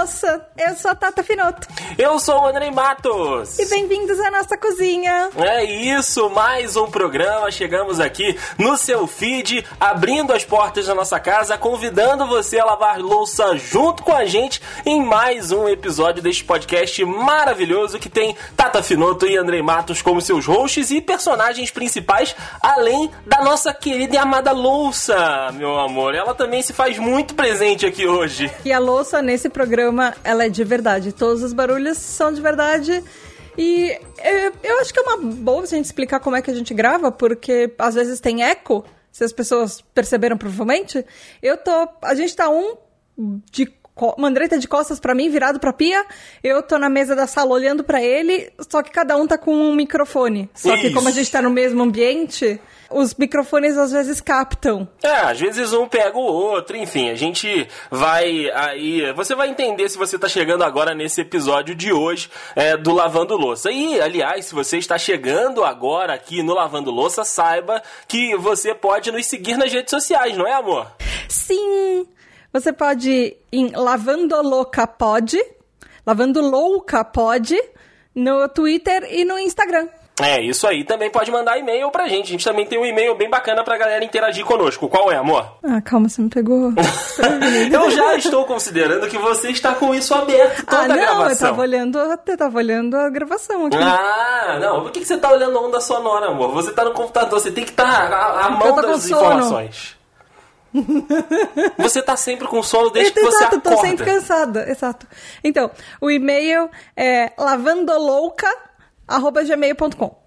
Eu sou a Tata Finoto. Eu sou o Andrei Matos. E bem-vindos à nossa cozinha. É isso, mais um programa. Chegamos aqui no seu feed, abrindo as portas da nossa casa, convidando você a lavar louça junto com a gente em mais um episódio deste podcast maravilhoso que tem Tata Finoto e Andrei Matos como seus hosts e personagens principais, além da nossa querida e amada louça, meu amor. Ela também se faz muito presente aqui hoje. E a louça nesse programa, ela é de verdade. Todos os barulhos são de verdade. E eu, eu acho que é uma boa a gente explicar como é que a gente grava, porque às vezes tem eco, se as pessoas perceberam provavelmente. Eu tô. A gente tá um de Mandrei de costas para mim, virado pra pia. Eu tô na mesa da sala olhando para ele, só que cada um tá com um microfone. Só Isso. que como a gente tá no mesmo ambiente, os microfones às vezes captam. É, às vezes um pega o outro, enfim, a gente vai aí. Você vai entender se você tá chegando agora nesse episódio de hoje é, do Lavando Louça. E, aliás, se você está chegando agora aqui no Lavando Louça, saiba que você pode nos seguir nas redes sociais, não é, amor? Sim! Você pode ir em Lavando Louca Pod, Lavando Louca Pod, no Twitter e no Instagram. É, isso aí. Também pode mandar e-mail pra gente. A gente também tem um e-mail bem bacana pra galera interagir conosco. Qual é, amor? Ah, calma, você me pegou. eu já estou considerando que você está com isso aberto toda ah, não, a gravação. Eu tava olhando, eu tava olhando a gravação aqui. Ah, não. Por que, que você tá olhando a onda sonora, amor? Você tá no computador, você tem que estar tá à, à mão das informações. Você tá sempre com sono desde que você exato, acorda. tô sempre cansada, exato. Então, o e-mail é lavandolouca@gmail.com.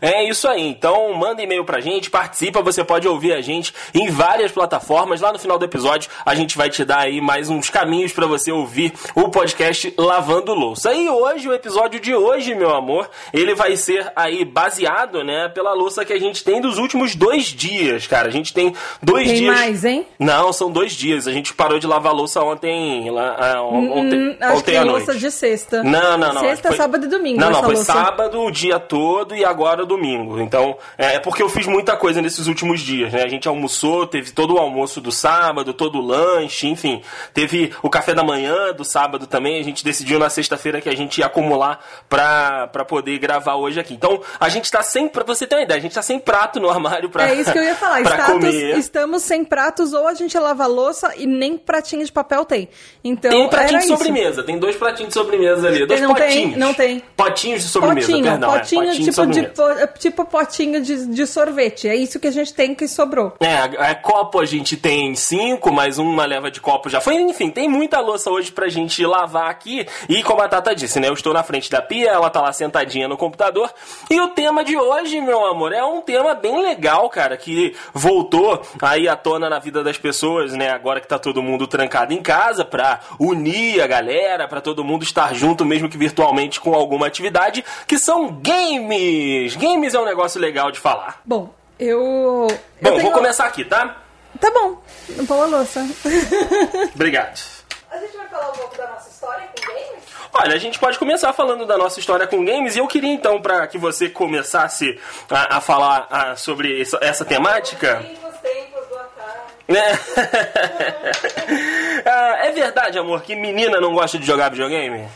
É isso aí. Então, manda e-mail pra gente, participa, você pode ouvir a gente em várias plataformas. Lá no final do episódio, a gente vai te dar aí mais uns caminhos para você ouvir o podcast Lavando Louça. E hoje, o episódio de hoje, meu amor, ele vai ser aí baseado, né, pela louça que a gente tem dos últimos dois dias, cara. A gente tem dois tem dias. Mais, hein? Não, são dois dias. A gente parou de lavar louça ontem, lá, ah, ontem, hum, acho ontem que à noite. louça de sexta. Não, não, não. Sexta, foi... sábado e domingo. Não, não, foi louça. sábado o dia todo e agora domingo. Então, é, é porque eu fiz muita coisa nesses últimos dias, né? A gente almoçou, teve todo o almoço do sábado, todo o lanche, enfim. Teve o café da manhã do sábado também. A gente decidiu na sexta-feira que a gente ia acumular pra, pra poder gravar hoje aqui. Então, a gente tá sem, pra você ter uma ideia, a gente tá sem prato no armário pra É isso que eu ia falar. Status, comer. Estamos sem pratos, ou a gente lava louça e nem pratinho de papel tem. Então, tem um pratinho de isso. sobremesa, tem dois pratinhos de sobremesa ali, dois não potinhos. Tem, não tem. Potinhos de sobremesa, potinho, perdão. Potinho, é, potinho tipo, de, de, tipo potinho de, de sorvete. É isso que a gente tem que sobrou. É, é, copo a gente tem cinco, mais uma leva de copo já foi. Enfim, tem muita louça hoje pra gente lavar aqui. E como a Tata disse, né? Eu estou na frente da pia, ela tá lá sentadinha no computador. E o tema de hoje, meu amor, é um tema bem legal, cara, que voltou aí à tona na vida das pessoas, né? Agora que tá todo mundo trancado em casa, pra unir a galera, pra todo mundo estar junto, mesmo que virtualmente, com alguma atividade, que são games. Games é um negócio legal de falar. Bom, eu. Bom, eu tenho... vou começar aqui, tá? Tá bom. Pão a louça. Obrigado. A gente vai falar um pouco da nossa história com games? Olha, a gente pode começar falando da nossa história com games e eu queria então para que você começasse a, a falar a, sobre essa, essa temática. é verdade, amor, que menina não gosta de jogar videogame?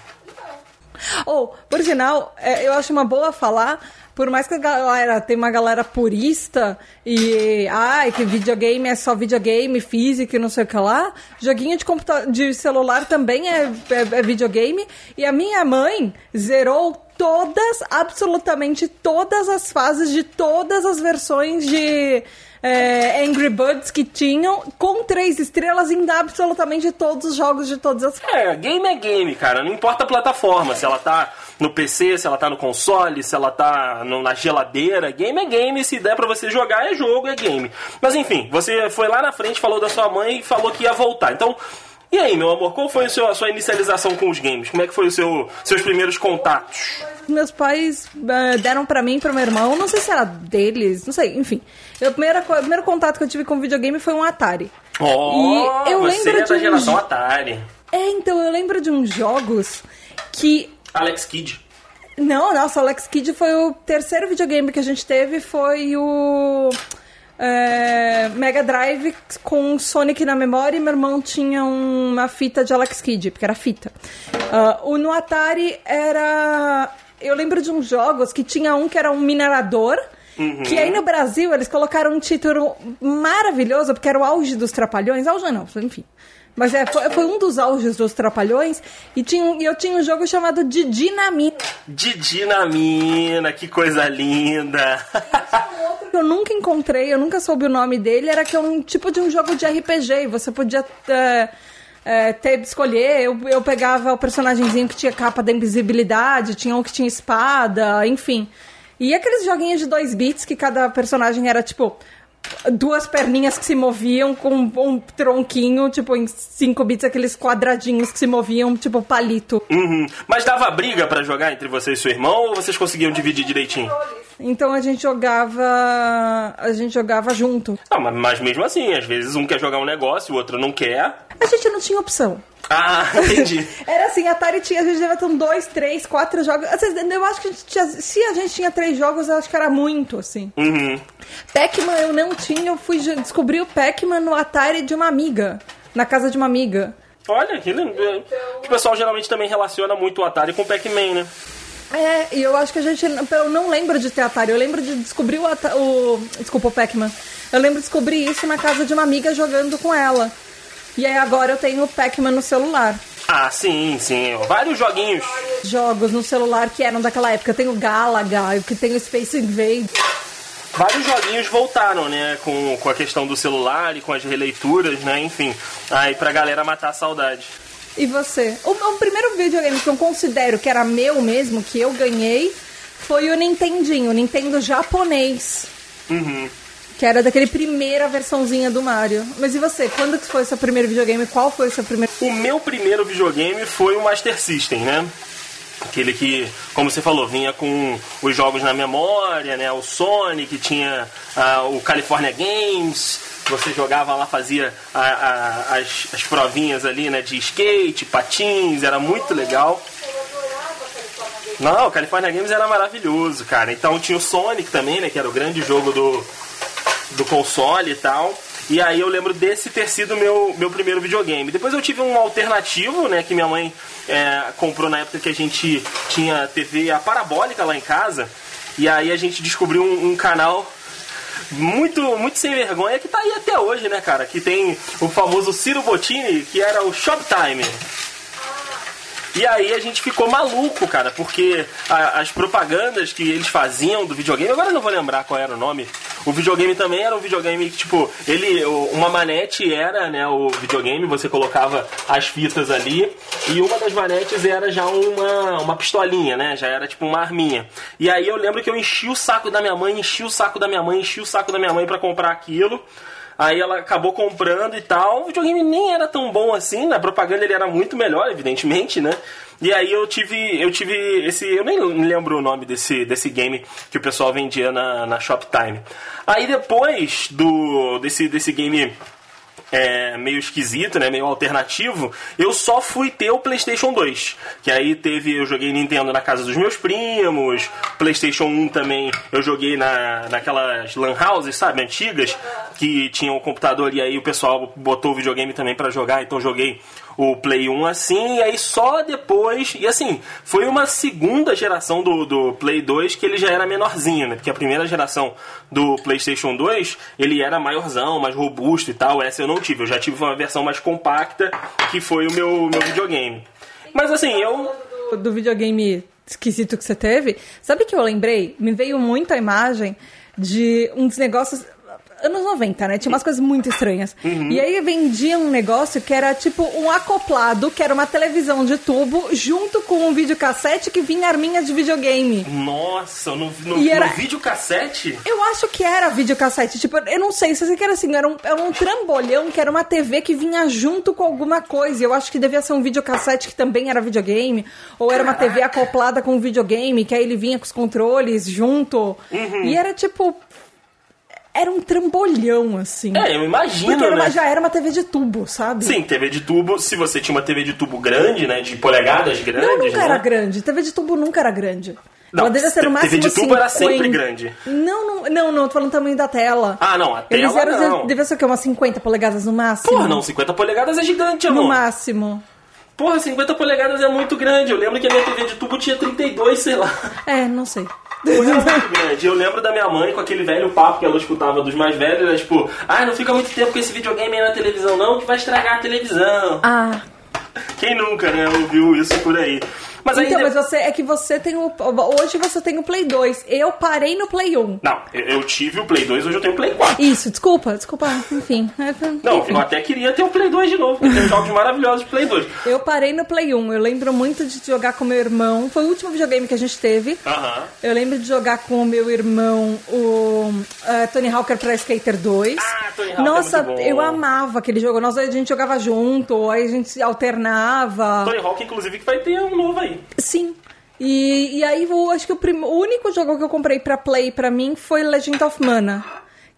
Ou, oh, por sinal, é, eu acho uma boa falar por mais que a galera tem uma galera purista e ai que videogame é só videogame físico e não sei o que lá, joguinho de computador, de celular também é, é, é videogame. E a minha mãe zerou todas, absolutamente todas as fases de todas as versões de é, Angry Birds que tinham com três estrelas em absolutamente todos os jogos de todas as É, game é game, cara. Não importa a plataforma, se ela tá no PC, se ela tá no console, se ela tá no, na geladeira. Game é game, se der para você jogar é jogo, é game. Mas enfim, você foi lá na frente, falou da sua mãe e falou que ia voltar. Então, e aí, meu amor, qual foi a sua, a sua inicialização com os games? Como é que foi os seu, seus primeiros contatos? Meus pais uh, deram para mim e pro meu irmão, não sei se era deles, não sei, enfim. O primeiro, primeiro contato que eu tive com videogame foi um Atari. Oh, e eu você lembro é da geração um... Atari. É, então eu lembro de uns jogos que Alex Kidd. Não, nossa, Alex Kidd foi o terceiro videogame que a gente teve, foi o. É, Mega Drive com Sonic na memória e meu irmão tinha uma fita de Alex Kidd, porque era fita. Uh, o no Atari era. Eu lembro de uns jogos que tinha um que era um minerador. Uhum. Que aí no Brasil eles colocaram um título maravilhoso, porque era o auge dos trapalhões. Auge não, enfim. Mas é, foi, foi, um dos auges dos Trapalhões. E tinha, eu tinha um jogo chamado de Dinamina. De Dinamina, que coisa linda! um outro que eu nunca encontrei, eu nunca soube o nome dele, era que é um tipo de um jogo de RPG. Você podia. É, é, ter escolher, eu, eu pegava o personagemzinho que tinha capa da invisibilidade, tinha um que tinha espada, enfim. E aqueles joguinhos de dois bits que cada personagem era tipo duas perninhas que se moviam com um tronquinho, tipo, em 5 bits, aqueles quadradinhos que se moviam, tipo, palito. Uhum. Mas dava briga para jogar entre você e seu irmão ou vocês conseguiam dividir direitinho? Então a gente jogava. A gente jogava junto. Ah, mas mesmo assim, às vezes um quer jogar um negócio, o outro não quer. A gente não tinha opção. Ah, entendi. Era assim, a Atari tinha, a gente devia ter um dois, três, quatro jogos. Eu acho que a tinha, se a gente tinha três jogos, eu acho que era muito, assim. Uhum. Pac-Man eu não tinha, eu fui descobrir o Pac-Man no Atari de uma amiga, na casa de uma amiga. Olha, que lindo. Então... O pessoal geralmente também relaciona muito o Atari com o Pac-Man, né? É, e eu acho que a gente. Eu não lembro de ter Atari, eu lembro de descobrir o. o desculpa, o Pac-Man. Eu lembro de descobrir isso na casa de uma amiga jogando com ela. E aí agora eu tenho o Pac-Man no celular. Ah, sim, sim. Vários joguinhos. Jogos no celular que eram daquela época. Tem o Galaga, que tem o Space Invade. Vários joguinhos voltaram, né? Com, com a questão do celular e com as releituras, né? Enfim, aí pra galera matar a saudade. E você? O, o primeiro videogame que eu considero que era meu mesmo, que eu ganhei, foi o Nintendinho, o Nintendo japonês. Uhum. Que era daquele primeira versãozinha do Mario. Mas e você? Quando que foi o seu primeiro videogame? Qual foi o seu primeiro? O meu primeiro videogame foi o Master System, né? Aquele que, como você falou, vinha com os jogos na memória, né? O Sonic, tinha uh, o California Games, você jogava lá, fazia a, a, as, as provinhas ali, né? De skate, patins, era muito legal. Não, o California Games era maravilhoso, cara. Então tinha o Sonic também, né? Que era o grande jogo do, do console e tal. E aí eu lembro desse ter sido meu, meu primeiro videogame. Depois eu tive um alternativo, né, que minha mãe é, comprou na época que a gente tinha TV a parabólica lá em casa. E aí a gente descobriu um, um canal muito, muito sem vergonha que tá aí até hoje, né, cara? Que tem o famoso Ciro Bottini, que era o Shoptime. E aí a gente ficou maluco, cara, porque a, as propagandas que eles faziam do videogame, agora eu não vou lembrar qual era o nome. O videogame também era um videogame que, tipo, ele. Uma manete era, né, o videogame, você colocava as fitas ali, e uma das manetes era já uma, uma pistolinha, né? Já era tipo uma arminha. E aí eu lembro que eu enchi o saco da minha mãe, enchi o saco da minha mãe, enchi o saco da minha mãe para comprar aquilo. Aí ela acabou comprando e tal. O videogame nem era tão bom assim, na propaganda ele era muito melhor, evidentemente, né? E aí eu tive, eu tive esse, eu nem lembro o nome desse, desse game que o pessoal vendia na, na Shoptime. Aí depois do desse, desse game é, meio esquisito, né? Meio alternativo, eu só fui ter o PlayStation 2. Que aí teve, eu joguei Nintendo na casa dos meus primos, PlayStation 1 também eu joguei na, naquelas lan houses, sabe, antigas, que tinham um computador e aí o pessoal botou o videogame também para jogar, então joguei o Play 1 assim, e aí só depois. E assim, foi uma segunda geração do, do Play 2 que ele já era menorzinho, né? Porque a primeira geração do PlayStation 2 ele era maiorzão, mais robusto e tal. Essa eu não tive, eu já tive uma versão mais compacta que foi o meu, meu videogame. Mas assim, eu. Do, do videogame esquisito que você teve, sabe que eu lembrei? Me veio muito a imagem de uns negócios anos 90, né? Tinha umas coisas muito estranhas. Uhum. E aí vendia um negócio que era tipo um acoplado, que era uma televisão de tubo, junto com um videocassete que vinha arminha de videogame. Nossa, no, no, e era... no videocassete? Eu acho que era videocassete. Tipo, eu não sei se você era assim, era um, era um trambolhão que era uma TV que vinha junto com alguma coisa. Eu acho que devia ser um videocassete que também era videogame. Ou era uma TV acoplada com um videogame, que aí ele vinha com os controles junto. Uhum. E era tipo, era um trambolhão, assim. É, eu imagino, Porque era uma, né? já era uma TV de tubo, sabe? Sim, TV de tubo, se você tinha uma TV de tubo grande, né, de polegadas grandes, Não, nunca né? era grande. TV de tubo nunca era grande. Não, ela devia ser no TV máximo de tubo era 50. sempre grande. Não, não, não, não, tô falando tamanho da tela. Ah, não, a Eles tela eram, não. devia ser o quê? Umas 50 polegadas no máximo? Porra, não, 50 polegadas é gigante, No amor. máximo. Porra, 50 polegadas é muito grande. Eu lembro que a minha TV de tubo tinha 32, sei lá. É, não sei. Muito grande. Eu lembro da minha mãe com aquele velho papo que ela escutava dos mais velhos, era tipo, ah, não fica muito tempo com esse videogame aí na televisão, não, que vai estragar a televisão. Ah, Quem nunca, né, ouviu isso por aí? Mas aí. então, mas você, é que você tem o... Hoje você tem o Play 2. Eu parei no Play 1. Não, eu, tive o Play 2, hoje eu tenho o Play 4. Isso, desculpa, desculpa, enfim. Não, enfim. eu até queria ter o Play 2 de novo, porque tem jogos maravilhosos de Play 2. Eu parei no Play 1. Eu lembro muito de jogar com meu irmão. Foi o último videogame que a gente teve. Aham. Eu lembro de jogar com o meu irmão o eh, Tony Hawker Pro Skater 2. Ah, Tony Hawk é Nossa, eu amava aquele jogo. Nós a gente jogava junto, aí a gente alternava. Tony Hawk, inclusive, que vai ter um novo aí. Sim. E, e aí eu acho que o, prim- o único jogo que eu comprei pra Play pra mim foi Legend of Mana.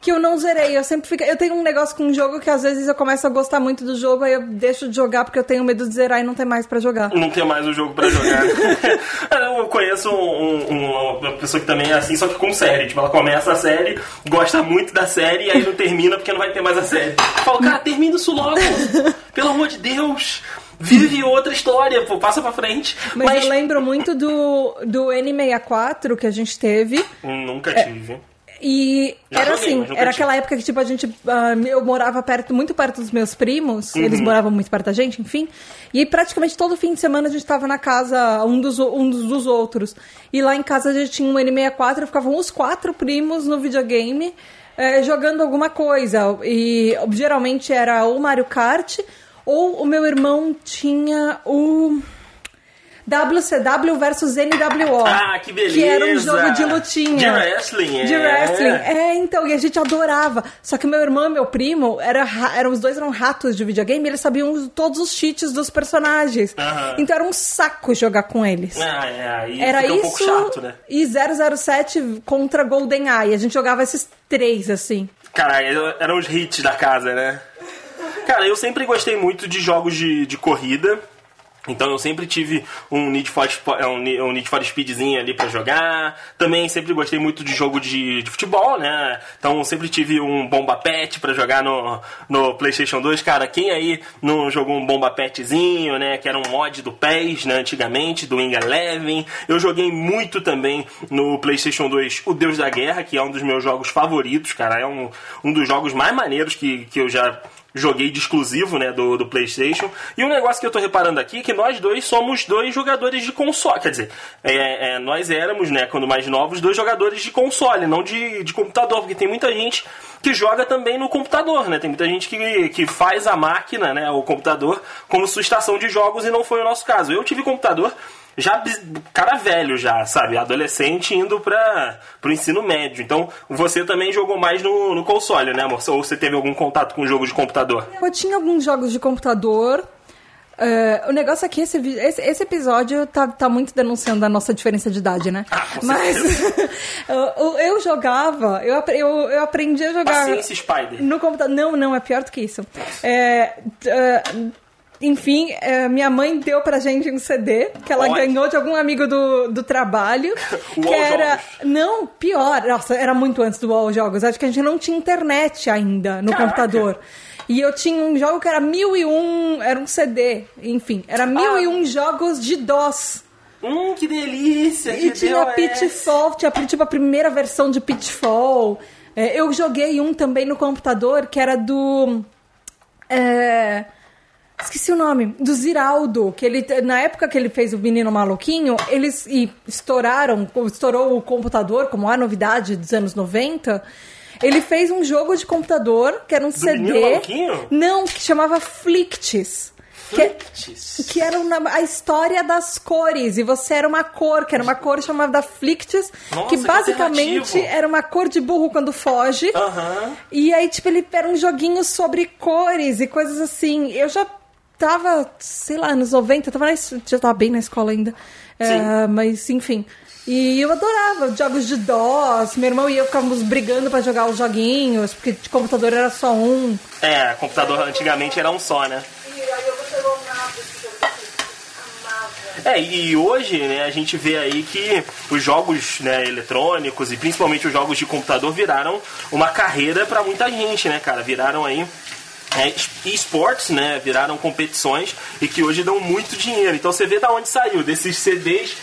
Que eu não zerei, eu sempre fico. Eu tenho um negócio com um jogo que às vezes eu começo a gostar muito do jogo, aí eu deixo de jogar porque eu tenho medo de zerar e não ter mais pra jogar. Não tem mais o jogo pra jogar. eu conheço um- um- uma pessoa que também é assim, só que com série. Tipo, ela começa a série, gosta muito da série, e aí não termina porque não vai ter mais a série. Eu falo, cara, termina isso logo. Pelo amor de Deus. Vive outra história, pô, passa pra frente. Mas, eu lembro muito do, do N64 que a gente teve. Nunca É. tive. E Já era joguei, assim, mas era aquela época que, tipo, a gente. ah, eu morava perto, muito perto dos meus primos, eles Uhum. moravam muito perto da gente, enfim. E praticamente todo fim de semana a gente tava na casa um dos, um dos, dos outros. E lá em casa a gente tinha um N64, ficavam os quatro primos no videogame. eh, jogando alguma coisa. E geralmente era ou Mario Kart, ou o meu irmão tinha o. WCW versus NWO. Ah, que beleza! Que era um jogo de lutinha. De wrestling, é. De wrestling. É, então, e a gente adorava. Só que meu irmão e meu primo, era, ra- eram, os dois eram ratos de videogame, e eles sabiam todos os cheats dos personagens. Então era um saco jogar com eles. Ah, é, aí Era fica um isso pouco chato, né? e 007 contra GoldenEye. A gente jogava esses três, assim. Cara, eram os hits da casa, né? Cara, eu sempre gostei muito de jogos de, de corrida. Então eu sempre tive um Need for, Spo- um Need for Speedzinho ali pra jogar. Também sempre gostei muito de jogo de, de futebol, né? Então sempre tive um Bomba Pet pra jogar no, no PlayStation 2. Cara, quem aí não jogou um Bomba Petzinho, né? Que era um mod do PES, né? Antigamente, do Wing Eleven. Eu joguei muito também no PlayStation 2 O Deus da Guerra, que é um dos meus jogos favoritos, cara. É um, um dos jogos mais maneiros que, que eu já joguei de exclusivo, né, do, do PlayStation. E um negócio que eu tô reparando aqui é que nós dois somos dois jogadores de console. Quer dizer, é, é, nós éramos, né, quando mais novos, dois jogadores de console, não de, de computador, porque tem muita gente que joga também no computador, né? Tem muita gente que, que faz a máquina, né, o computador, como sua estação de jogos e não foi o nosso caso. Eu tive computador já cara velho já, sabe? Adolescente indo para pro ensino médio. Então, você também jogou mais no, no console, né, amor? Ou você teve algum contato com jogo de computador? Eu tinha alguns jogos de computador. É, o negócio aqui, esse, vi- esse, esse episódio tá, tá muito denunciando a nossa diferença de idade, né? Ah, Mas eu, eu jogava, eu, eu, eu aprendi a jogar Paciência Spider. no computador. Não, não, é pior do que isso. É, é, enfim, é, minha mãe deu pra gente um CD que ela Olha. ganhou de algum amigo do, do trabalho. que era. Não, pior. Nossa, era muito antes do UOL Jogos. Acho que a gente não tinha internet ainda no Caraca. computador. E eu tinha um jogo que era mil e um. Era um CD, enfim. Era mil Ah. e um jogos de DOS. Hum, que delícia! E de tinha. Pitfall, tinha tipo a primeira versão de Pitfall. É, eu joguei um também no computador que era do. é, esqueci o nome. Do Ziraldo. Que ele, na época que ele fez o Menino Maluquinho, eles e estouraram, estourou o computador, como a novidade dos anos 90. Ele fez um jogo de computador que era um CD. Menino Maluquinho? Não, que chamava Flicts. Que, é Flicts. que era uma- a história das cores, e você era uma cor, que era uma cor chamada Flicts, Nossa, que que basicamente alternativo. era uma cor de burro quando foge. Aham. E aí, tipo, ele era um joguinho sobre cores e coisas assim. Eu já tava, sei lá, nos 90, tava na já tava bem na escola ainda. É, mas, enfim. E eu adorava jogos de DOS. Meu irmão e eu ficávamos brigando pra jogar os joguinhos, porque de computador era só um. É, computador antigamente era um só, né? É, e hoje, né, a gente vê aí que os jogos né, eletrônicos e principalmente os jogos de computador viraram uma carreira para muita gente, né, cara? Viraram aí é, esportes, né, viraram competições e que hoje dão muito dinheiro. Então você vê da onde saiu, desses CDs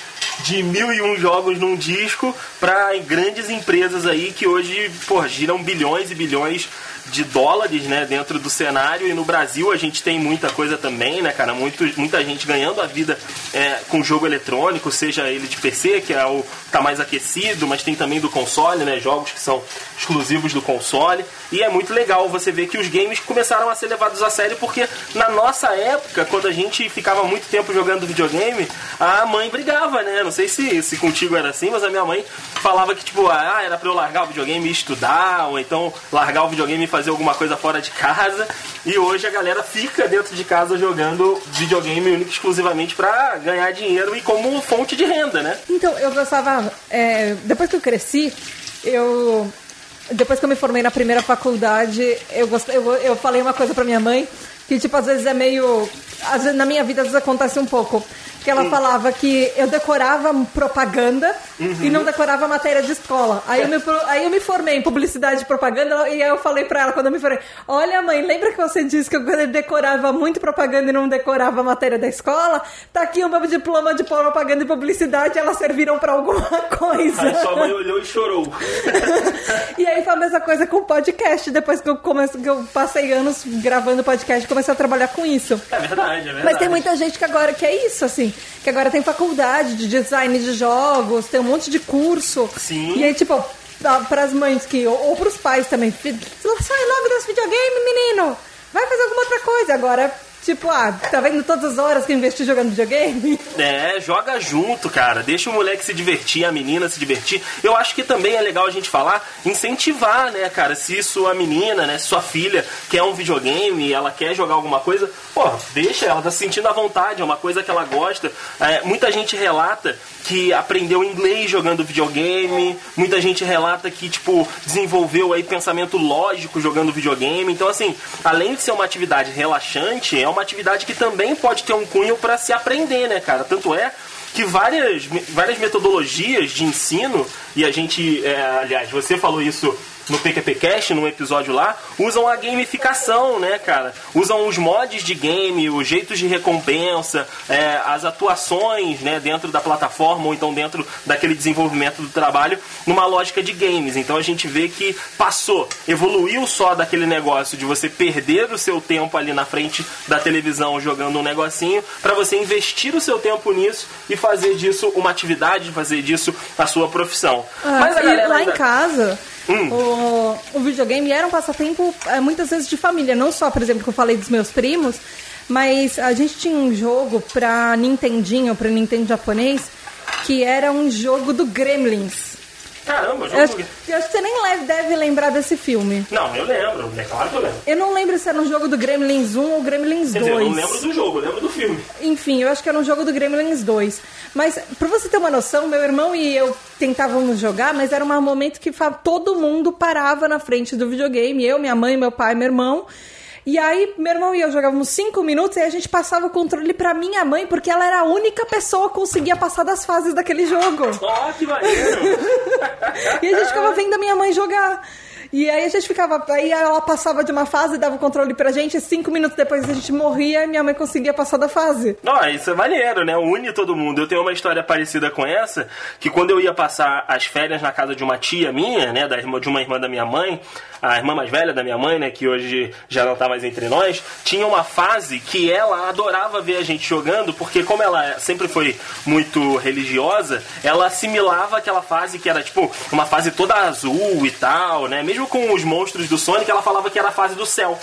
de mil e um jogos num disco para grandes empresas aí que hoje, pô, giram bilhões e bilhões de dólares, né, dentro do cenário. E no Brasil a gente tem muita coisa também, né, cara, muito, muita gente ganhando a vida é, com jogo eletrônico, seja ele de PC, que é o tá mais aquecido, mas tem também do console, né, jogos que são exclusivos do console, e é muito legal você ver que os games começaram a ser levados a sério porque na nossa época, quando a gente ficava muito tempo jogando videogame, a mãe brigava, né, não sei se, se contigo era assim, mas a minha mãe falava que, tipo, ah, era pra eu largar o videogame e estudar, ou então largar o videogame e fazer alguma coisa fora de casa. E hoje a galera fica dentro de casa jogando videogame único exclusivamente para ganhar dinheiro e como fonte de renda, né? Então, eu gostava. É, depois que eu cresci, eu. Depois que eu me formei na primeira faculdade, eu, eu, eu falei uma coisa pra minha mãe que, tipo, às vezes é meio. Vezes, na minha vida, às vezes acontece um pouco que ela falava que eu decorava propaganda uhum. e não decorava matéria de escola. Aí eu, me, aí eu me formei em publicidade e propaganda e aí eu falei pra ela quando eu me formei: Olha, mãe, lembra que você disse que eu decorava muito propaganda e não decorava matéria da escola? Tá aqui o meu diploma de propaganda e publicidade, elas serviram pra alguma coisa. Aí sua mãe olhou e chorou. e aí foi a mesma coisa com o podcast, depois que eu, comece, que eu passei anos gravando podcast, comecei a trabalhar com isso. É verdade, é verdade. Mas tem muita gente que agora que é isso, assim que agora tem faculdade de design de jogos, tem um monte de curso. Sim. E aí, tipo, para as mães que, ou, ou para os pais também, sai logo das videogame, menino! Vai fazer alguma outra coisa. Agora Tipo, ah, tá vendo todas as horas que eu investi jogando videogame? É, joga junto, cara. Deixa o moleque se divertir, a menina se divertir. Eu acho que também é legal a gente falar, incentivar, né, cara? Se sua menina, né, sua filha quer um videogame, ela quer jogar alguma coisa, pô, deixa ela, tá se sentindo à vontade, é uma coisa que ela gosta. É, muita gente relata que aprendeu inglês jogando videogame, muita gente relata que, tipo, desenvolveu aí pensamento lógico jogando videogame. Então, assim, além de ser uma atividade relaxante, é uma atividade que também pode ter um cunho para se aprender, né, cara? Tanto é que várias, várias metodologias de ensino, e a gente, é, aliás, você falou isso no PQPcast, num episódio lá, usam a gamificação, né, cara? Usam os mods de game, os jeitos de recompensa, é, as atuações, né, dentro da plataforma ou então dentro daquele desenvolvimento do trabalho, numa lógica de games. Então a gente vê que passou, evoluiu só daquele negócio de você perder o seu tempo ali na frente da televisão jogando um negocinho, para você investir o seu tempo nisso e fazer disso uma atividade, fazer disso a sua profissão. Ah, Mas a galera lá ainda... em casa Hum. O, o videogame era um passatempo é, muitas vezes de família, não só, por exemplo, que eu falei dos meus primos, mas a gente tinha um jogo pra Nintendinho, pra Nintendo japonês, que era um jogo do Gremlins. Caramba, jogo. Eu acho, eu acho que você nem deve lembrar desse filme. Não, eu lembro, é claro que eu lembro. Eu não lembro se era um jogo do Gremlins 1 ou Gremlins Quer 2. Dizer, eu não lembro do jogo, eu lembro do filme. Enfim, eu acho que era um jogo do Gremlins 2. Mas, pra você ter uma noção, meu irmão e eu tentávamos jogar, mas era um momento que todo mundo parava na frente do videogame. Eu, minha mãe, meu pai, meu irmão. E aí, meu irmão e eu jogávamos cinco minutos e a gente passava o controle pra minha mãe, porque ela era a única pessoa que conseguia passar das fases daquele jogo. Oh, que maneiro! e a gente ficava vendo a minha mãe jogar. E aí a gente ficava. Aí ela passava de uma fase, dava o controle pra gente, e cinco minutos depois a gente morria e minha mãe conseguia passar da fase. Não, isso é maneiro, né? Une todo mundo. Eu tenho uma história parecida com essa, que quando eu ia passar as férias na casa de uma tia minha, né? Da irmã, de uma irmã da minha mãe, a irmã mais velha da minha mãe, né? Que hoje já não tá mais entre nós, tinha uma fase que ela adorava ver a gente jogando, porque como ela sempre foi muito religiosa, ela assimilava aquela fase que era tipo uma fase toda azul e tal, né? Mesmo mesmo com os monstros do Sonic, ela falava que era a fase do céu.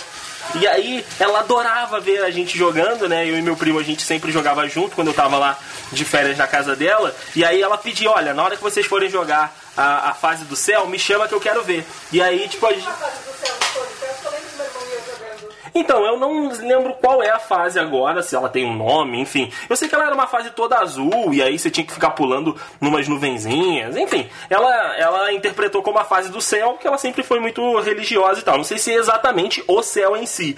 E aí ela adorava ver a gente jogando, né? Eu e meu primo a gente sempre jogava junto quando eu tava lá de férias na casa dela. E aí ela pedia, olha, na hora que vocês forem jogar a, a fase do céu, me chama que eu quero ver. E aí, tipo, a gente. Então, eu não lembro qual é a fase agora, se ela tem um nome, enfim. Eu sei que ela era uma fase toda azul, e aí você tinha que ficar pulando numas nuvenzinhas, enfim. Ela, ela interpretou como a fase do céu, que ela sempre foi muito religiosa e tal. Não sei se é exatamente o céu em si.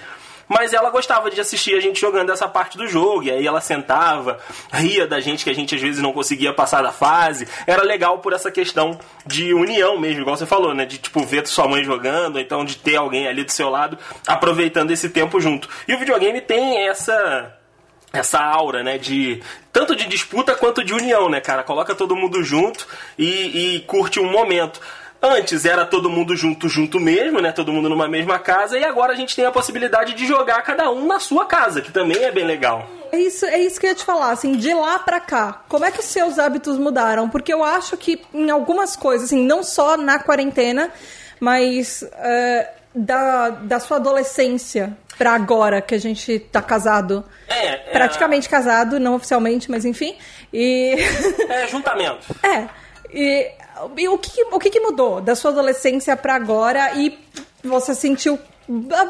Mas ela gostava de assistir a gente jogando essa parte do jogo, e aí ela sentava, ria da gente que a gente às vezes não conseguia passar da fase. Era legal por essa questão de união mesmo, igual você falou, né? De tipo ver sua mãe jogando, então de ter alguém ali do seu lado aproveitando esse tempo junto. E o videogame tem essa essa aura, né, de tanto de disputa quanto de união, né, cara? Coloca todo mundo junto e, e curte um momento. Antes era todo mundo junto, junto mesmo, né? Todo mundo numa mesma casa, e agora a gente tem a possibilidade de jogar cada um na sua casa, que também é bem legal. É isso, é isso que eu ia te falar, assim, de lá pra cá, como é que os seus hábitos mudaram? Porque eu acho que em algumas coisas, assim, não só na quarentena, mas uh, da, da sua adolescência pra agora que a gente tá casado. É, é Praticamente casado, não oficialmente, mas enfim. E. É juntamento. é. E, e o, que, o que, mudou da sua adolescência pra agora e você sentiu.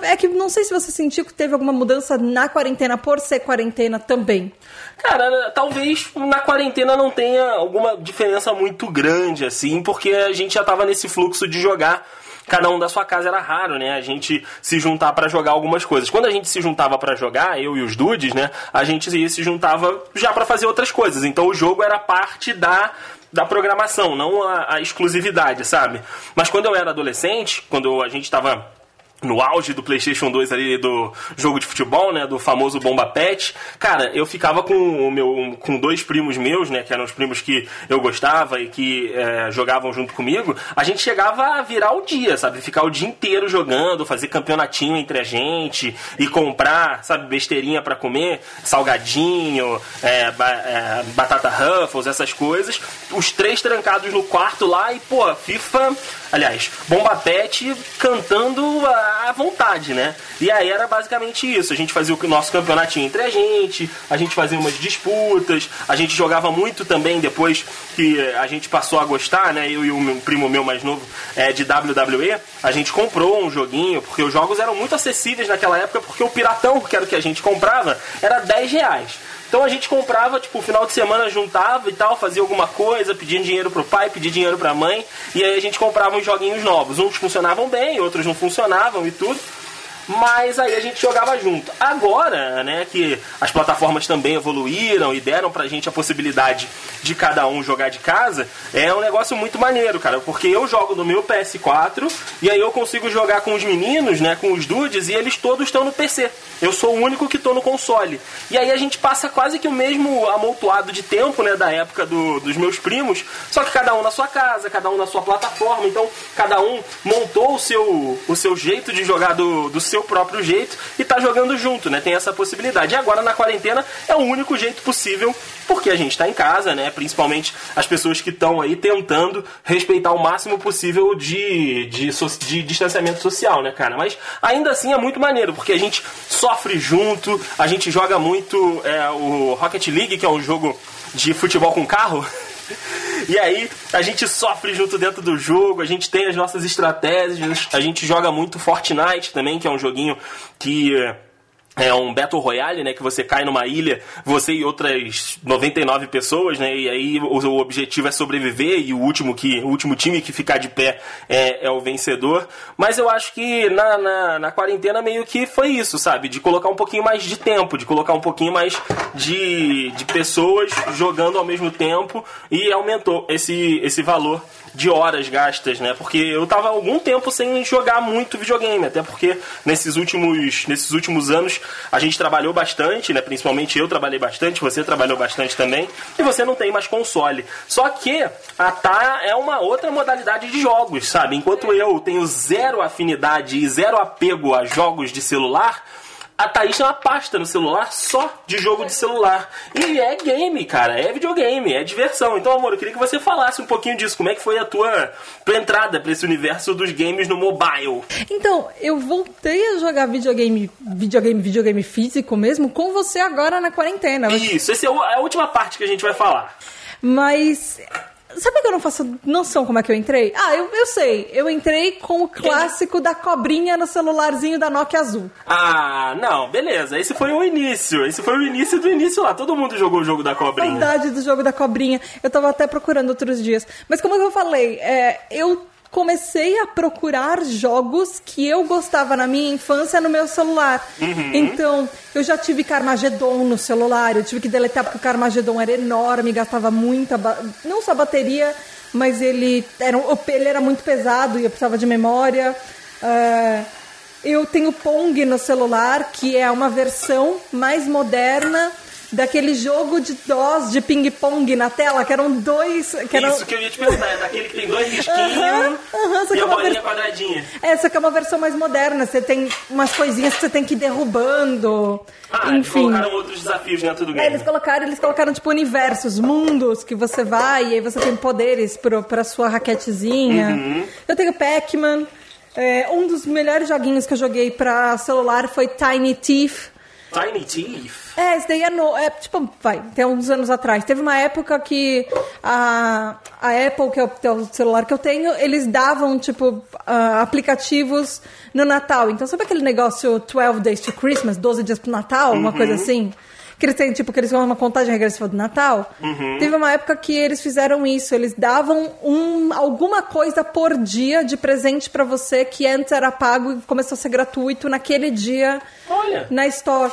É que não sei se você sentiu que teve alguma mudança na quarentena por ser quarentena também. Cara, talvez na quarentena não tenha alguma diferença muito grande, assim, porque a gente já tava nesse fluxo de jogar cada um da sua casa era raro, né? A gente se juntar para jogar algumas coisas. Quando a gente se juntava para jogar, eu e os dudes, né? A gente se juntava já para fazer outras coisas. Então o jogo era parte da da programação, não a, a exclusividade, sabe? Mas quando eu era adolescente, quando a gente estava no auge do PlayStation 2 ali do jogo de futebol, né, do famoso Bomba Pet. Cara, eu ficava com o meu com dois primos meus, né, que eram os primos que eu gostava e que é, jogavam junto comigo. A gente chegava a virar o dia, sabe, ficar o dia inteiro jogando, fazer campeonatinho entre a gente e comprar, sabe, besteirinha para comer, salgadinho, é, é, batata Ruffles, essas coisas. Os três trancados no quarto lá e pô, FIFA, aliás, Bomba Pet cantando à vontade, né? E aí era basicamente isso. A gente fazia o nosso campeonatinho entre a gente, a gente fazia umas disputas, a gente jogava muito também depois que a gente passou a gostar, né? Eu e o primo meu mais novo é, de WWE, a gente comprou um joguinho, porque os jogos eram muito acessíveis naquela época, porque o Piratão, que era o que a gente comprava, era 10 reais. Então a gente comprava, tipo, final de semana juntava e tal, fazia alguma coisa, pedia dinheiro pro pai, pedia dinheiro pra mãe, e aí a gente comprava uns joguinhos novos. Uns funcionavam bem, outros não funcionavam e tudo mas aí a gente jogava junto. Agora, né, que as plataformas também evoluíram e deram pra gente a possibilidade de cada um jogar de casa, é um negócio muito maneiro, cara, porque eu jogo no meu PS4 e aí eu consigo jogar com os meninos, né, com os dudes e eles todos estão no PC. Eu sou o único que tô no console. E aí a gente passa quase que o mesmo amontoado de tempo, né, da época do, dos meus primos, só que cada um na sua casa, cada um na sua plataforma, então cada um montou o seu, o seu jeito de jogar do, do seu próprio jeito e tá jogando junto, né? Tem essa possibilidade. E agora na quarentena é o único jeito possível, porque a gente tá em casa, né? Principalmente as pessoas que estão aí tentando respeitar o máximo possível de, de, de distanciamento social, né, cara? Mas ainda assim é muito maneiro, porque a gente sofre junto, a gente joga muito é, o Rocket League, que é um jogo de futebol com carro. E aí a gente sofre junto dentro do jogo, a gente tem as nossas estratégias, a gente joga muito Fortnite também, que é um joguinho que é um Battle Royale, né, que você cai numa ilha, você e outras 99 pessoas, né, e aí o, o objetivo é sobreviver e o último que o último time que ficar de pé é, é o vencedor. Mas eu acho que na, na, na, quarentena meio que foi isso, sabe, de colocar um pouquinho mais de tempo, de colocar um pouquinho mais de, de pessoas jogando ao mesmo tempo e aumentou esse, esse valor de horas gastas, né? Porque eu tava algum tempo sem jogar muito videogame, até porque nesses últimos, nesses últimos anos a gente trabalhou bastante, né? Principalmente eu trabalhei bastante, você trabalhou bastante também, e você não tem mais console. Só que a Tá é uma outra modalidade de jogos, sabe? Enquanto eu tenho zero afinidade e zero apego a jogos de celular, a Thaís tem uma pasta no celular só de jogo de celular. E é game, cara. É videogame, é diversão. Então, amor, eu queria que você falasse um pouquinho disso. Como é que foi a tua, tua entrada para esse universo dos games no mobile? Então, eu voltei a jogar videogame, videogame, videogame físico mesmo com você agora na quarentena. Isso, essa é, é a última parte que a gente vai falar. Mas Sabe que eu não faço noção como é que eu entrei? Ah, eu, eu sei. Eu entrei com o clássico da cobrinha no celularzinho da Nokia azul. Ah, não, beleza. Esse foi o início. Esse foi o início do início lá. Todo mundo jogou o jogo da cobrinha. Saudade do jogo da cobrinha. Eu tava até procurando outros dias. Mas como eu falei, é, eu comecei a procurar jogos que eu gostava na minha infância no meu celular. Então, eu já tive Carmageddon no celular, eu tive que deletar porque o Carmageddon era enorme, gastava muita. Não só bateria, mas ele era, ele era muito pesado e eu precisava de memória. Ah, eu tenho Pong no celular, que é uma versão mais moderna daquele jogo de DOS de ping-pong na tela, que eram dois. Que eram... Isso que eu ia te perguntar, é daquele que tem dois risquinhos e é a uma bolinha vers- quadradinha. Essa que é uma versão mais moderna, você tem umas coisinhas que você tem que ir derrubando. Ah, eles Enfim. colocaram outros desafios dentro do É, game. eles colocaram, eles colocaram tipo universos, mundos que você vai e aí você tem poderes pro, pra sua raquetezinha. Uhum. Eu tenho Pac-Man. É, um dos melhores joguinhos que eu joguei pra celular foi Tiny Thief. Tiny Thief. É, esse daí é, no, é tipo, vai, tem uns anos atrás. Teve uma época que a, a Apple, que é o, que é o celular que eu tenho, eles davam, tipo, ah, aplicativos no Natal. Então, sabe aquele negócio 12 Days to Christmas, 12 dias pro Natal, uma coisa assim? Que eles têm, tipo, que eles vão uma contagem regressiva do Natal. Teve uma época que eles fizeram isso. Eles davam um, alguma coisa por dia de presente pra você que antes era pago e começou a ser gratuito naquele dia Olha. na Store.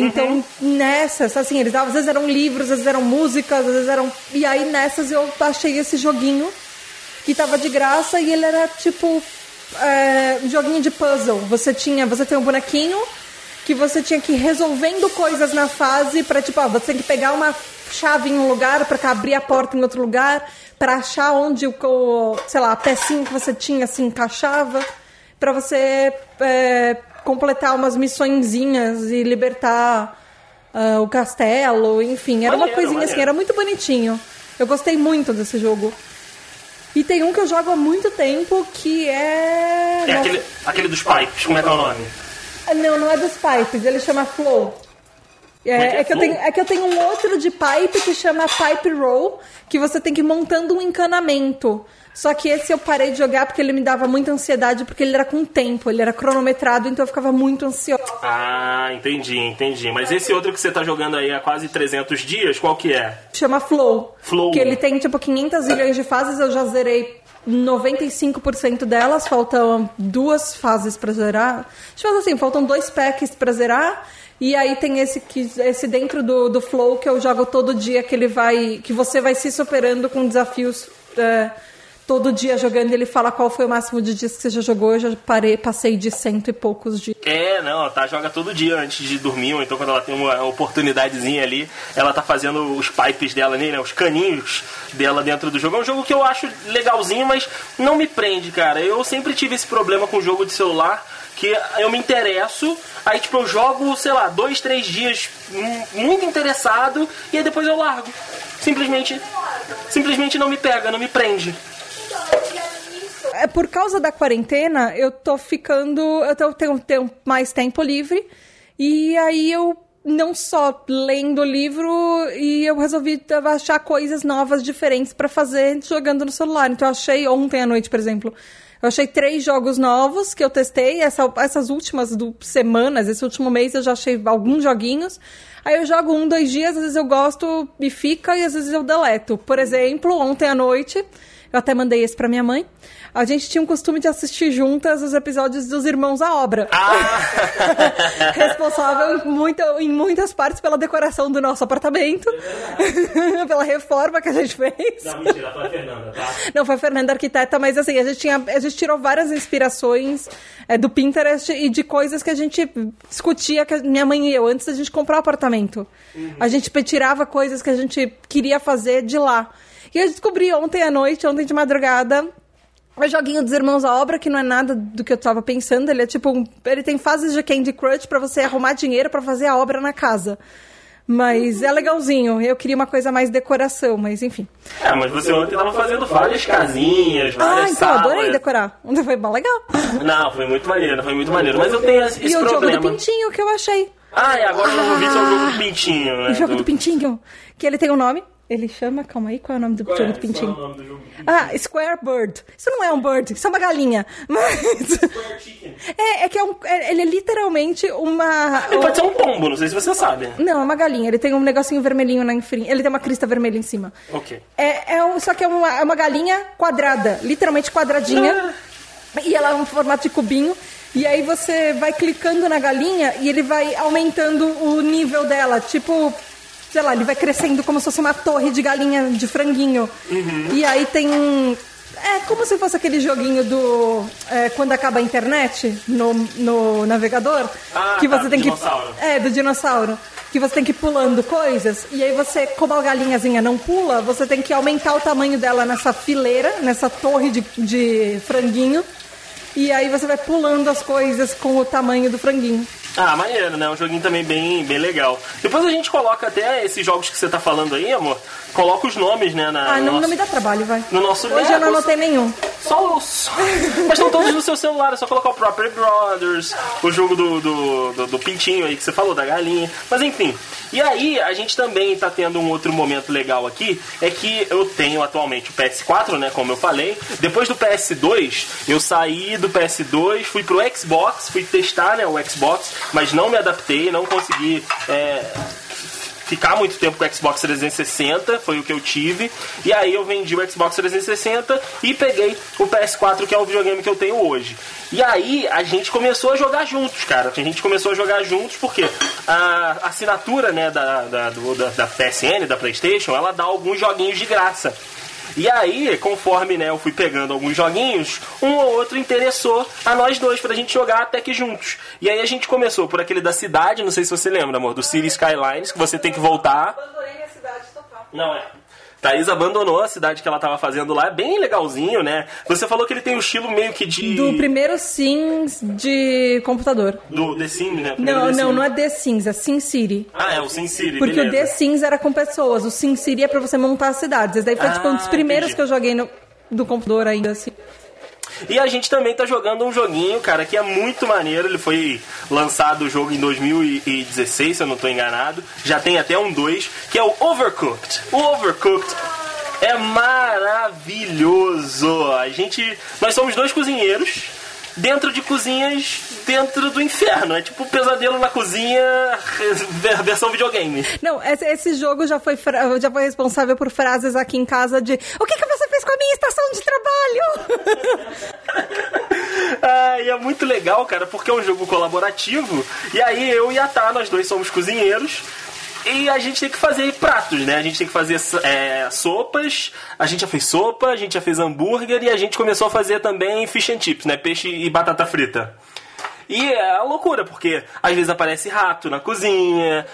Então, nessas, assim, eles davam, às vezes eram livros, às vezes eram músicas, às vezes eram. E aí nessas eu achei esse joguinho que tava de graça e ele era tipo é, um joguinho de puzzle. Você tinha, você tem um bonequinho que você tinha que ir resolvendo coisas na fase para tipo, ó, você tem que pegar uma chave em um lugar para abrir a porta em outro lugar, para achar onde o, o, sei lá, a pecinha que você tinha se encaixava, para você é, completar umas missõezinhas e libertar ah, o castelo, enfim, era uma Maneiro, coisinha assim, maneiro. era muito bonitinho. Eu gostei muito desse jogo. E tem um que eu jogo há muito tempo que é. É aquele, aquele dos pipes, como é que é o nome? Não, não é dos pipes, ele chama Flow. É, é que é é que eu tenho, é que eu tenho um outro de pipe que chama Pipe Roll, que você tem que ir montando um encanamento. Só que esse eu parei de jogar porque ele me dava muita ansiedade, porque ele era com tempo, ele era cronometrado, então eu ficava muito ansiosa. Ah, entendi, entendi. Mas esse outro que você tá jogando aí há quase 300 dias, qual que é? Chama Flow. Flow. Que ele tem, tipo, 500 milhões de fases, eu já zerei 95% delas, faltam duas fases pra zerar. Deixa eu falar assim, faltam dois packs pra zerar. E aí tem esse que esse dentro do, do Flow que eu jogo todo dia, que ele vai. que você vai se superando com desafios é, todo dia jogando. Ele fala qual foi o máximo de dias que você já jogou. Eu já parei, passei de cento e poucos dias. É, não, tá, joga todo dia antes de dormir, ou então quando ela tem uma oportunidadezinha ali, ela tá fazendo os pipes dela ali, né? Os caninhos dela dentro do jogo. É um jogo que eu acho legalzinho, mas não me prende, cara. Eu sempre tive esse problema com jogo de celular, que eu me interesso, aí tipo, eu jogo, sei lá, dois, três dias hum, muito interessado, e aí depois eu largo. Simplesmente. Simplesmente não me pega, não me prende. É por causa da quarentena, eu tô ficando. Eu tô, tenho, tenho mais tempo livre. E aí eu não só lendo o livro e eu resolvi achar coisas novas, diferentes pra fazer jogando no celular. Então eu achei ontem à noite, por exemplo. Eu achei três jogos novos que eu testei. Essa- essas últimas do, semanas, esse último mês, eu já achei alguns joguinhos. Aí eu jogo um, dois dias, às vezes eu gosto e fica, e às vezes eu deleto. Por exemplo, ontem à noite, eu até mandei esse pra minha mãe. A gente tinha um costume de assistir juntas os episódios dos Irmãos à Obra. Ah! Responsável em, muito, em muitas partes pela decoração do nosso apartamento, pela reforma que a gente fez. não, mentira, foi a Fernanda, tá? Não, foi a Fernanda Arquiteta, mas assim, a gente, tinha, a gente tirou várias inspirações é, do Pinterest e de coisas que a gente discutia, que a minha mãe e eu, antes da gente comprar o apartamento. A gente tirava coisas que a gente queria fazer de lá. E eu descobri ontem à noite, ontem de madrugada, o joguinho dos Irmãos à Obra, que não é nada do que eu tava pensando. Ele é tipo um, Ele tem fases de Candy Crush pra você arrumar dinheiro pra fazer a obra na casa. Mas é legalzinho. Eu queria uma coisa mais decoração, mas enfim. É, mas você ontem tava fazendo várias casinhas, Ah, várias então salas. adorei decorar. Foi bom legal. Não, foi muito maneiro, foi muito maneiro. Mas eu tenho esse, E esse o jogo problema. do pintinho que eu achei. Ah, e agora eu vou ver se é o jogo do pintinho, né? O jogo do pintinho. Que ele tem um nome. Ele chama, calma aí, qual é o nome do é? jogo do Qual é o pintinho? nome do jogo? Ah, Square Bird. Isso não é um bird, isso é uma galinha. Mas. Square Chicken. É, é que é um, é- ele é literalmente uma. Ele pode ser um pombo, não sei se você sabe. Não, é uma galinha. Ele tem um negocinho vermelhinho na frente. Ele tem uma crista vermelha em cima. Ok. É, é um, só que é uma, é uma galinha quadrada, literalmente quadradinha. E ela é um formato de cubinho. E aí você vai clicando na galinha e ele vai aumentando o nível dela. Tipo, sei lá, ele vai crescendo como se fosse uma torre de galinha de franguinho. E aí tem. É como se fosse aquele joguinho do. é, quando acaba a internet no, no navegador. Ah, que tá, você do tem que. dinossauro. É, do dinossauro. Que você tem que ir pulando coisas. E aí você, como a galinhazinha não pula, você tem que aumentar o tamanho dela nessa fileira, nessa torre de, de franguinho. E aí você vai pulando as coisas com o tamanho do franguinho. Ah, maneiro, né? Um joguinho também bem, bem legal. Depois a gente coloca até esses jogos que você tá falando aí, amor. Coloca os nomes, né? Na, Ah, no não, nosso, não me dá trabalho, vai. no nosso Hoje eu não anotei nenhum. Só os. Mas estão todos no seu celular, é só colocar o Property Brothers, o jogo do, do, do, do pintinho aí que você falou, da galinha. Mas enfim. E aí, a gente também tá tendo um outro momento legal aqui, é que eu tenho atualmente o PS4, né, como eu falei. Depois do PS2, eu saí do PS2, fui pro Xbox, fui testar, né, o Xbox, mas não me adaptei, não consegui. é, ficar muito tempo com o Xbox 360, foi o que eu tive. E aí eu vendi o Xbox 360 e peguei o PS4, que é o videogame que eu tenho hoje. E aí a gente começou a jogar juntos, cara. A gente começou a jogar juntos porque a assinatura né, da, da, do- da, da PSN, da Playstation, ela dá alguns joguinhos de graça. E aí, conforme né, eu fui pegando alguns joguinhos, um ou outro interessou a nós dois pra gente jogar até que juntos. E aí a gente começou por aquele da cidade, não sei se você lembra, amor, do City Skylines, que você tem que voltar. Abandonei minha cidade total. Não é. Thaís abandonou a cidade que ela tava fazendo lá, é bem legalzinho, né? Você falou que ele tem o estilo meio que de. Do primeiro Sims de computador. Do The Sims, né? Primeiro Não, The não, Sims. não é The Sims, é Sim City. Ah, é o Sin City, Porque o The beleza. Sims era com pessoas, o Sim City é pra você montar as cidades. Esse daí foi tipo um dos Ah, primeiros entendi. que eu joguei no, do computador ainda assim. E a gente também tá jogando um joguinho, cara, que é muito maneiro. Ele foi lançado o jogo em 2016, se eu não tô enganado. Já tem até um 2, que é o Overcooked. O Overcooked é maravilhoso. A gente. Nós somos dois cozinheiros dentro de cozinhas dentro do inferno. É tipo um pesadelo na cozinha ver- versão videogame. Não, esse, jogo já foi, já foi responsável por frases aqui em casa de O que, que você fez com a minha estação de trabalho? Ah, e é muito legal, cara, porque é um jogo colaborativo. E aí eu e a Tá, nós dois somos cozinheiros. E a gente tem que fazer pratos, né? A gente tem que fazer é, sopas. A gente já fez sopa, a gente já fez hambúrguer e a gente começou a fazer também fish and chips, né? Peixe e batata frita. E é a loucura, porque às vezes aparece rato na cozinha,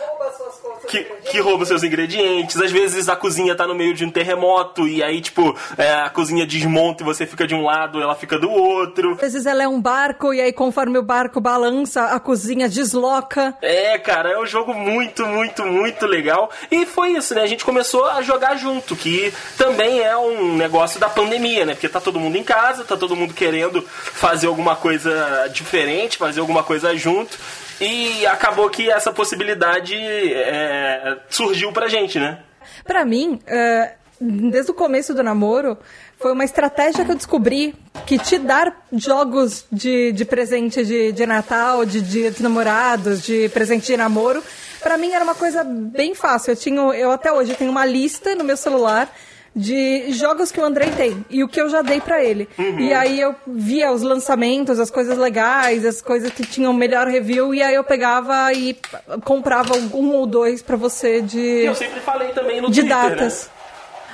que, que rouba seus ingredientes. Às vezes a cozinha tá no meio de um terremoto e aí, tipo, é, a cozinha desmonta e você fica de um lado, ela fica do outro. Às vezes ela é um barco e aí conforme o barco balança, a cozinha desloca. É, cara, é um jogo muito, muito, muito legal. E foi isso, né? A gente começou a jogar junto, que também é um negócio da pandemia, né? Porque tá todo mundo em casa, tá todo mundo querendo fazer alguma coisa diferente, fazer alguma coisa junto. E acabou que essa possibilidade é, surgiu pra gente, né? Pra mim, é, desde o começo do namoro, foi uma estratégia que eu descobri que te dar jogos de, de presente de, de Natal, de dia dos namorados, de presente de namoro, pra mim era uma coisa bem fácil. Eu tinha, eu até hoje tenho uma lista no meu celular de jogos que o Andrei tem e o que eu já dei pra ele. E aí eu via os lançamentos, as coisas legais, as coisas que tinham melhor review e aí eu pegava e comprava um ou dois pra você de E eu sempre falei também no de Twitter, datas.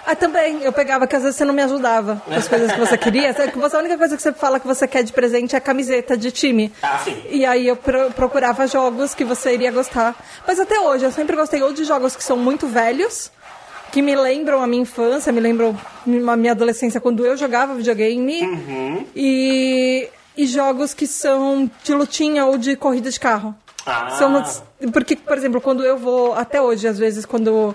Ah, também. Eu pegava que às vezes você não me ajudava com as coisas que você queria. Você, a única coisa que você fala que você quer de presente é a camiseta de time. Ah, sim. E aí eu pro- procurava jogos que você iria gostar. Mas até hoje, eu sempre gostei ou de jogos que são muito velhos, que me lembram a minha infância, me lembram a minha adolescência quando eu jogava videogame. Uhum. E, e jogos que são de lutinha ou de corrida de carro. Ah. São porque, por exemplo, quando eu vou, até hoje, às vezes, quando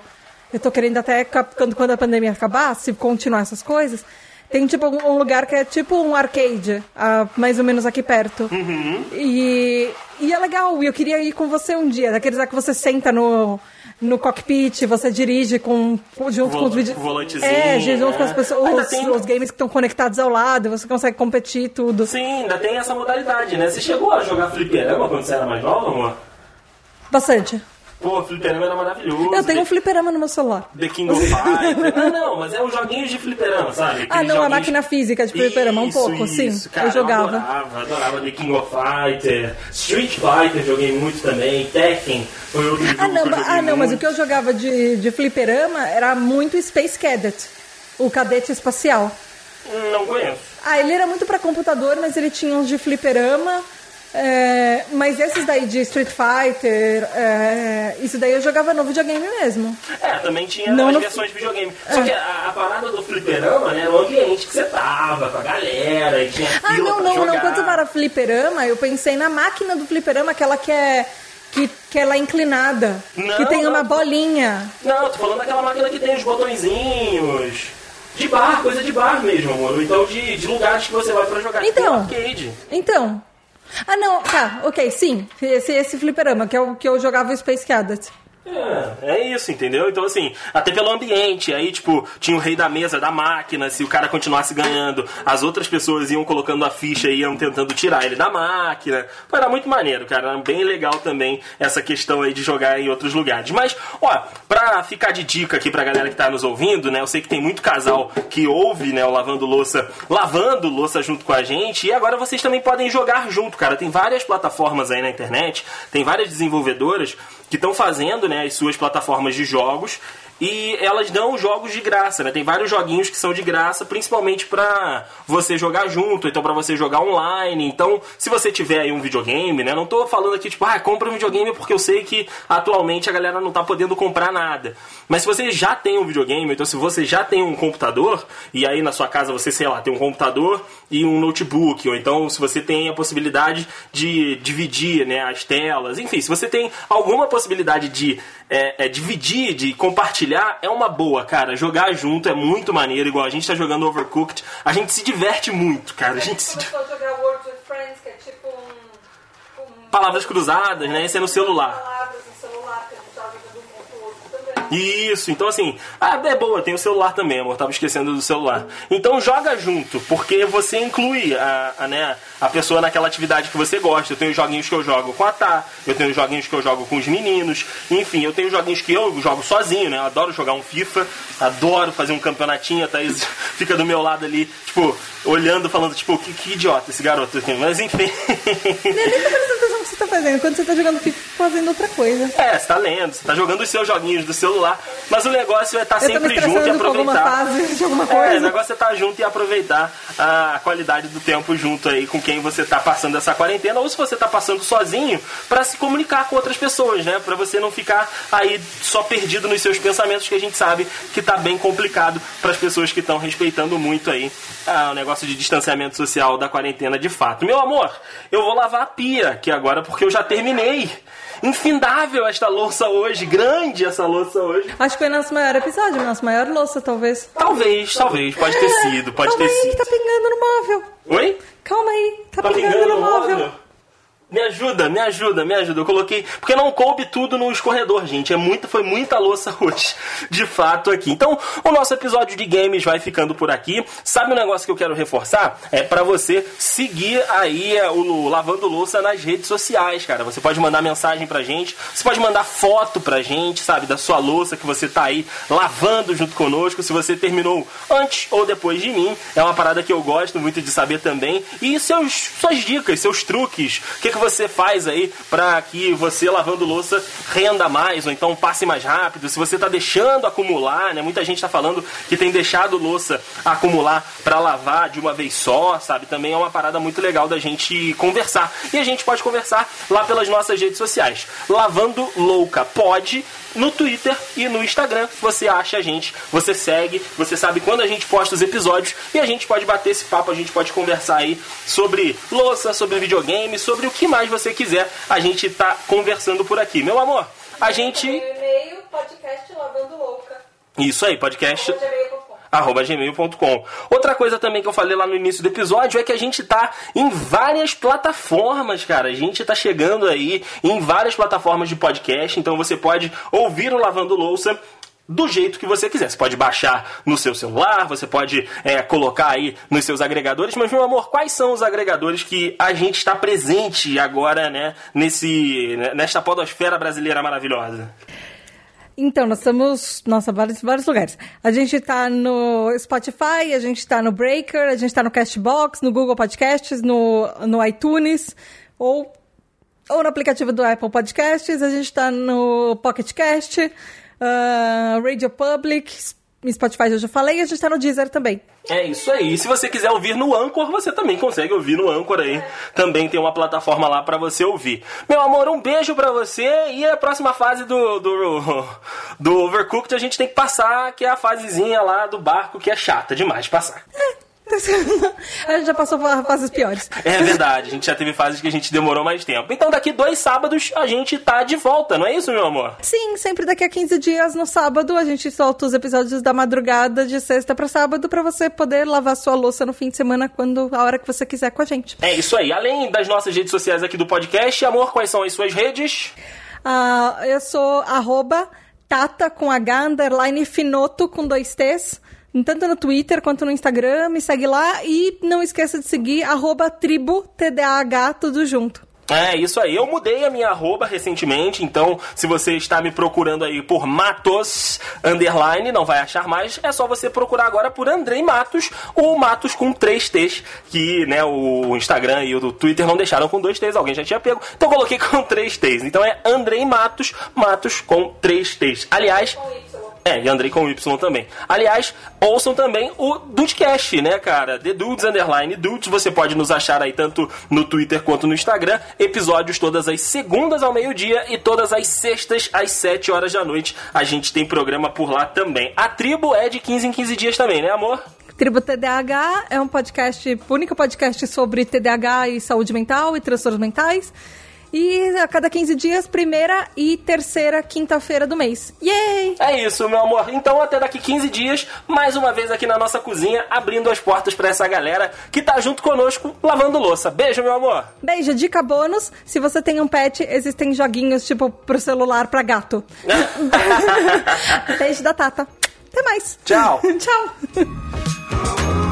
eu tô querendo até, quando, quando a pandemia acabar, se continuar essas coisas, tem tipo um lugar que é tipo um arcade, ah, mais ou menos aqui perto. E, e é legal, e eu queria ir com você um dia, daqueles lá que você senta no, no cockpit, você dirige com, junto Vol- com os vídeos. volantezinho, É, junto com né? as pessoas, Ainda os, tem- os games que estão conectados ao lado, você consegue competir e tudo. Sim, ainda tem essa modalidade, né? Você chegou a jogar fliperama quando você era mais nova, amor? Bastante. Pô, fliperama era maravilhoso. Eu tenho um fliperama no meu celular. The King of Fighters. não, não, mas é os joguinhos de fliperama, sabe? Ah, Aqueles não, a joguinhos- máquina física de fliperama, um Isso, pouco, isso, sim. Cara, eu jogava. adorava, adorava The King of Fighter. Street Fighter joguei muito também. Tekken foi outro jogo Ah, não, eu ah, não mas o que eu jogava de, de fliperama era muito Space Cadet, o cadete espacial. Não conheço. Ah, ele era muito pra computador, mas ele tinha uns de fliperama. É, mas esses daí de Street Fighter, é, isso daí eu jogava no videogame mesmo. É, também tinha Não, as no- versões de videogame. Só que a, a parada do fliperama, né, era o ambiente que você tava, com a galera, e tinha Ah, não, não, jogar. não. Quando você fala fliperama, eu pensei na máquina do fliperama, aquela que é. Que, que ela é inclinada. Não, que tem não. uma bolinha. Não, tô falando daquela máquina que tem os botõezinhos. De bar, coisa de bar mesmo, amor. Então de, de lugares que você vai pra jogar. Então. arcade. Então. Ah, não, tá, ok, sim. Esse, esse fliperama, que é o que eu jogava o Space Cadet. É, é isso, entendeu? Então, assim, até pelo ambiente. Aí, tipo, tinha o rei da mesa, da máquina. Se o cara continuasse ganhando, as outras pessoas iam colocando a ficha e iam tentando tirar ele da máquina. Pô, era muito maneiro, cara. Era bem legal também essa questão aí de jogar em outros lugares. Mas, ó, pra ficar de dica aqui pra galera que tá nos ouvindo, né? Eu sei que tem muito casal que ouve, né, o Lavando Louça, lavando louça junto com a gente. E agora vocês também podem jogar junto, cara. Tem várias plataformas aí na internet, tem várias desenvolvedoras que estão fazendo né, as suas plataformas de jogos e elas dão jogos de graça, né? Tem vários joguinhos que são de graça, principalmente pra você jogar junto, então pra você jogar online. Então, se você tiver aí um videogame, né? Não tô falando aqui tipo, ah, compra um videogame porque eu sei que atualmente a galera não tá podendo comprar nada. Mas se você já tem um videogame, então se você já tem um computador e aí na sua casa você, sei lá, tem um computador e um notebook, ou então se você tem a possibilidade de dividir, né, as telas, enfim, se você tem alguma possibilidade de é, é, dividir, de compartilhar, é uma boa, cara. Jogar junto é muito maneiro, igual a gente tá jogando Overcooked, a gente se diverte muito, cara. A gente se di- a jogar Words with Friends, que é tipo um... um Palavras cruzadas, né? Esse é no celular. Palavras no celular, que a gente tava jogando um contra o outro também. Isso, então assim, ah, é boa, tem o celular também, amor, tava esquecendo do celular. Então joga junto, porque você inclui a, a, né, a pessoa naquela atividade que você gosta. Eu tenho joguinhos que eu jogo com a Tá, eu tenho joguinhos que eu jogo com os meninos, enfim, eu tenho joguinhos que eu jogo sozinho, né? Eu adoro jogar um FIFA, adoro fazer um campeonatinho, a Thaís fica do meu lado ali, tipo, olhando, falando, tipo, que, que idiota esse garoto aqui, mas enfim. Nem tá prestando atenção no que você tá fazendo. Quando você tá jogando FIFA, fazendo outra coisa. É, você tá lendo, você tá jogando os seus joguinhos do celular, mas o negócio é estar me sempre junto e aproveitar. fase de alguma É, o negócio é estar junto e aproveitar a qualidade do tempo junto aí com quem você tá passando essa quarentena, ou se você tá passando sozinho, pra se comunicar com outras pessoas, né? Pra você não ficar aí só perdido nos seus pensamentos, que a gente sabe que tá bem complicado para as pessoas que estão respeitando muito aí ah, o negócio de distanciamento social da quarentena de fato. Meu amor, eu vou lavar a pia aqui agora porque eu já terminei. Infindável esta louça hoje, grande essa louça hoje. Acho que foi nosso maior episódio, nossa maior louça, talvez. Talvez, talvez, pode ter sido, pode Calma ter aí, sido. que tá pingando no móvel. Oi? Calma aí, tá, Tá pingando, pingando no móvel. móvel. Me ajuda, me ajuda, me ajuda. Eu coloquei. Porque não coube tudo no escorredor, gente. É muita, foi muita louça hoje, de fato, aqui. Então, o nosso episódio de games vai ficando por aqui. Sabe um negócio que eu quero reforçar? É para você seguir aí é, o Lavando Louça nas redes sociais, cara. Você pode mandar mensagem pra gente, você pode mandar foto pra gente, sabe, da sua louça que você tá aí lavando junto conosco. Se você terminou antes ou depois de mim, é uma parada que eu gosto muito de saber também. E seus, suas dicas, seus truques, o que, que você faz aí para que você lavando louça renda mais ou então passe mais rápido. Se você tá deixando acumular, né? Muita gente tá falando que tem deixado louça acumular para lavar de uma vez só, sabe? Também é uma parada muito legal da gente conversar. E a gente pode conversar lá pelas nossas redes sociais. Lavando Louca pode no Twitter e no Instagram. Você acha a gente, você segue, você sabe quando a gente posta os episódios e a gente pode bater esse papo, a gente pode conversar aí sobre louça, sobre videogame, sobre o que mais você quiser. A gente tá conversando por aqui. Meu amor, a gente. e-mail, podcast Lavando Louca. Isso aí, podcast. gmail.com. gmail.com. Outra coisa também que eu falei lá no início do episódio é que a gente tá em várias plataformas, cara. A gente tá chegando aí em várias plataformas de podcast, então você pode ouvir o Lavando Louça do jeito que você quiser. Você pode baixar no seu celular, você pode é, colocar aí nos seus agregadores. Mas, meu amor, quais são os agregadores que a gente está presente agora, né, nesse, nesta podosfera brasileira maravilhosa? Então, nós estamos, nossa, vários, vários lugares. A gente está no Spotify, a gente está no Breaker, a gente está no Castbox, no Google Podcasts, no, no iTunes, ou, ou no aplicativo do Apple Podcasts, a gente está no Pocket Cast, uh, Radio Public, Spotify eu já falei, e a gente tá no Deezer também. É isso aí. E se você quiser ouvir no Anchor, você também consegue ouvir no Anchor aí. Também tem uma plataforma lá para você ouvir. Meu amor, um beijo para você. E a próxima fase do, do, do Overcooked a gente tem que passar, que é a fasezinha lá do barco, que é chata demais de passar. É. a gente já passou por fases piores. É verdade, a gente já teve fases que a gente demorou mais tempo. Então daqui dois sábados a gente tá de volta, não é isso, meu amor? Sim, sempre daqui a 15 dias no sábado a gente solta os episódios da madrugada de sexta para sábado para você poder lavar sua louça no fim de semana quando a hora que você quiser com a gente. É isso aí. Além das nossas redes sociais aqui do podcast, amor, quais são as suas redes? Uh, eu sou arroba tata com H underline finoto com dois T's tanto no Twitter quanto no Instagram. Me segue lá e não esqueça de seguir arroba tudo junto. É, isso aí. Eu mudei a minha arroba recentemente, então se você está me procurando aí por Matos Underline, não vai achar mais, é só você procurar agora por Andrei Matos ou Matos com três T's, que né, o Instagram e o Twitter não deixaram com dois T's, alguém já tinha pego, então coloquei com três T's. Então é Andrei Matos, Matos com três T's. Aliás, é, e Andrei com Y também. Aliás, ouçam também o Dudecast, né, cara? The Dudes Underline Dudes. Você pode nos achar aí tanto no Twitter quanto no Instagram. Episódios todas as segundas ao meio-dia e todas as sextas às 7 horas da noite. A gente tem programa por lá também. A tribo é de 15 em 15 dias também, né, amor? Tribo TDAH é um podcast, único podcast sobre TDAH e saúde mental e transtornos mentais. E a cada 15 dias, primeira e terceira quinta-feira do mês. Yay! É isso, meu amor. Então, até daqui 15 dias, mais uma vez aqui na nossa cozinha, abrindo as portas para essa galera que tá junto conosco lavando louça. Beijo, meu amor. Beijo. Dica bônus: se você tem um pet, existem joguinhos tipo pro celular pra gato. Beijo da Tata. Até mais. Tchau. Tchau.